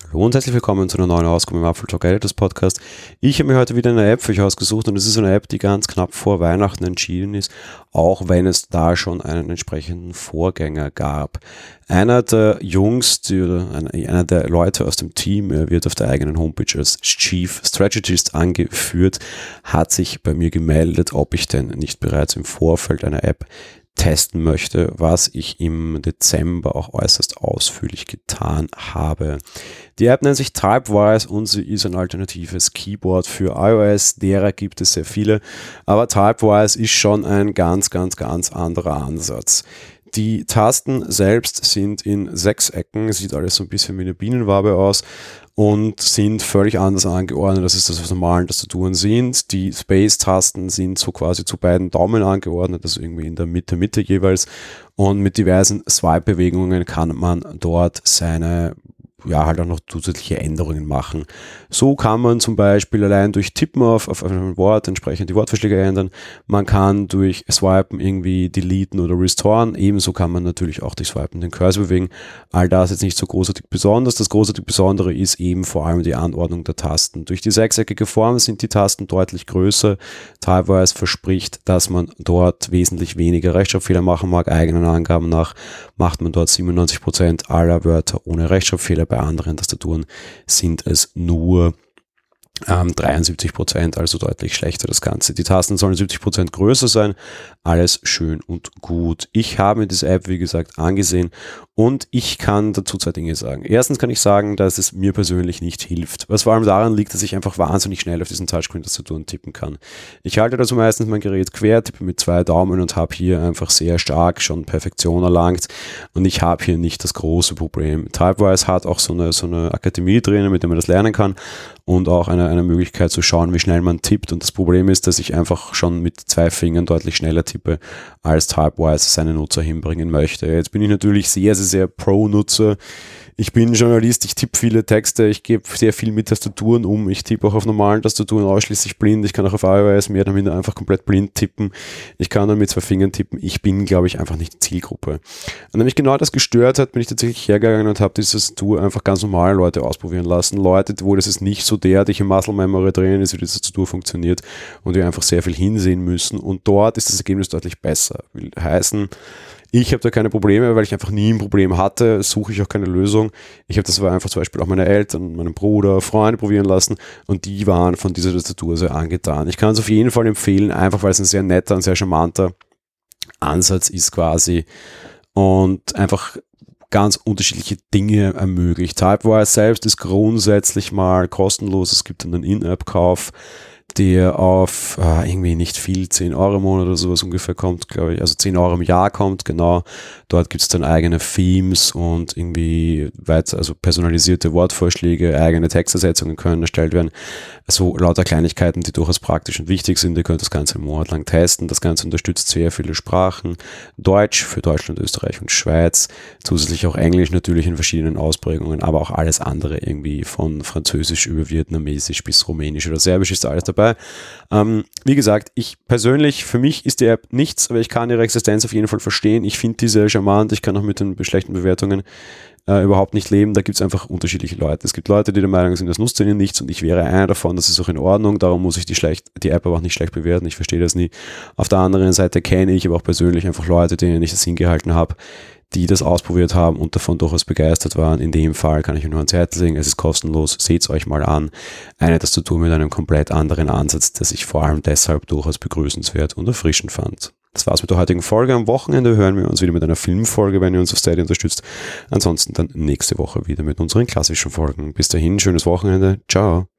Hallo und herzlich willkommen zu einer neuen Ausgabe im Apple Talk Editors Podcast. Ich habe mir heute wieder eine App für euch ausgesucht und es ist eine App, die ganz knapp vor Weihnachten entschieden ist, auch wenn es da schon einen entsprechenden Vorgänger gab. Einer der Jungs, die, einer der Leute aus dem Team, wird auf der eigenen Homepage als Chief Strategist angeführt, hat sich bei mir gemeldet, ob ich denn nicht bereits im Vorfeld einer App testen möchte, was ich im Dezember auch äußerst ausführlich getan habe. Die App nennt sich Typewise und sie ist ein alternatives Keyboard für iOS. Derer gibt es sehr viele, aber Typewise ist schon ein ganz, ganz, ganz anderer Ansatz. Die Tasten selbst sind in sechs Ecken, sieht alles so ein bisschen wie eine Bienenwabe aus und sind völlig anders angeordnet. Das ist das, normalen Tastaturen sind. Die Space-Tasten sind so quasi zu beiden Daumen angeordnet, also irgendwie in der Mitte, Mitte jeweils. Und mit diversen Swipe-Bewegungen kann man dort seine ja, halt auch noch zusätzliche Änderungen machen. So kann man zum Beispiel allein durch Tippen auf, auf ein Wort entsprechend die Wortvorschläge ändern. Man kann durch Swipen irgendwie deleten oder restoren. Ebenso kann man natürlich auch durch Swipen den Cursor bewegen. All das jetzt nicht so großartig besonders. Das großartig Besondere ist eben vor allem die Anordnung der Tasten. Durch die sechseckige Form sind die Tasten deutlich größer. Teilweise verspricht, dass man dort wesentlich weniger Rechtschreibfehler machen mag. Eigenen Angaben nach macht man dort 97% aller Wörter ohne Rechtschreibfehler bei anderen Tastaturen sind es nur ähm, 73 Prozent, also deutlich schlechter das Ganze. Die Tasten sollen 70 Prozent größer sein, alles schön und gut. Ich habe mir diese App, wie gesagt, angesehen und ich kann dazu zwei Dinge sagen. Erstens kann ich sagen, dass es mir persönlich nicht hilft, was vor allem daran liegt, dass ich einfach wahnsinnig schnell auf diesen Touchscreen-Tastaturen tippen kann. Ich halte dazu meistens mein Gerät quer, tippe mit zwei Daumen und habe hier einfach sehr stark schon Perfektion erlangt und ich habe hier nicht das große Problem. Typewise hat auch so eine, so eine Akademie drin, mit der man das lernen kann und auch eine, eine Möglichkeit zu schauen, wie schnell man tippt. Und das Problem ist, dass ich einfach schon mit zwei Fingern deutlich schneller tippe, als Typewise seine Nutzer hinbringen möchte. Jetzt bin ich natürlich sehr, sehr, sehr Pro-Nutzer. Ich bin Journalist, ich tippe viele Texte, ich gebe sehr viel mit Tastaturen um, ich tippe auch auf normalen Tastaturen ausschließlich blind, ich kann auch auf iOS mehr oder minder einfach komplett blind tippen, ich kann dann mit zwei Fingern tippen, ich bin, glaube ich, einfach nicht Zielgruppe. Und wenn mich genau das gestört hat, bin ich tatsächlich hergegangen und habe diese Tastatur einfach ganz normale Leute ausprobieren lassen, Leute, wo das ist nicht so derartige Muscle Memory drin ist, wie die Tastatur funktioniert und die einfach sehr viel hinsehen müssen. Und dort ist das Ergebnis deutlich besser. Will heißen, ich habe da keine Probleme, weil ich einfach nie ein Problem hatte, suche ich auch keine Lösung. Ich habe das aber einfach zum Beispiel auch meine Eltern, meinen Bruder, Freunde probieren lassen und die waren von dieser Tastatur sehr angetan. Ich kann es auf jeden Fall empfehlen, einfach weil es ein sehr netter und sehr charmanter Ansatz ist quasi und einfach ganz unterschiedliche Dinge ermöglicht. Typewise selbst ist grundsätzlich mal kostenlos. Es gibt einen In-App-Kauf der auf äh, irgendwie nicht viel, 10 Euro im Monat oder sowas ungefähr kommt, glaube ich, also 10 Euro im Jahr kommt, genau. Dort gibt es dann eigene Themes und irgendwie weiter, also personalisierte Wortvorschläge, eigene Textersetzungen können erstellt werden. Also lauter Kleinigkeiten, die durchaus praktisch und wichtig sind. Ihr könnt das Ganze einen Monat lang testen. Das Ganze unterstützt sehr viele Sprachen. Deutsch für Deutschland, Österreich und Schweiz. Zusätzlich auch Englisch natürlich in verschiedenen Ausprägungen, aber auch alles andere irgendwie von Französisch über Vietnamesisch bis Rumänisch oder Serbisch ist alles dabei dabei. Ähm, wie gesagt, ich persönlich, für mich ist die App nichts, aber ich kann ihre Existenz auf jeden Fall verstehen. Ich finde diese charmant, ich kann auch mit den schlechten Bewertungen äh, überhaupt nicht leben. Da gibt es einfach unterschiedliche Leute. Es gibt Leute, die der Meinung sind, das nutzt ihnen nichts und ich wäre einer davon, das ist auch in Ordnung. Darum muss ich die, schlecht, die App aber auch nicht schlecht bewerten. Ich verstehe das nie. Auf der anderen Seite kenne ich aber auch persönlich einfach Leute, denen ich das hingehalten habe, die das ausprobiert haben und davon durchaus begeistert waren. In dem Fall kann ich nur ans Herz legen, es ist kostenlos, seht es euch mal an. Eine Tastatur mit einem komplett anderen Ansatz, das ich vor allem deshalb durchaus begrüßenswert und erfrischend fand. Das war's mit der heutigen Folge. Am Wochenende hören wir uns wieder mit einer Filmfolge, wenn ihr uns auf Steady unterstützt. Ansonsten dann nächste Woche wieder mit unseren klassischen Folgen. Bis dahin, schönes Wochenende. Ciao.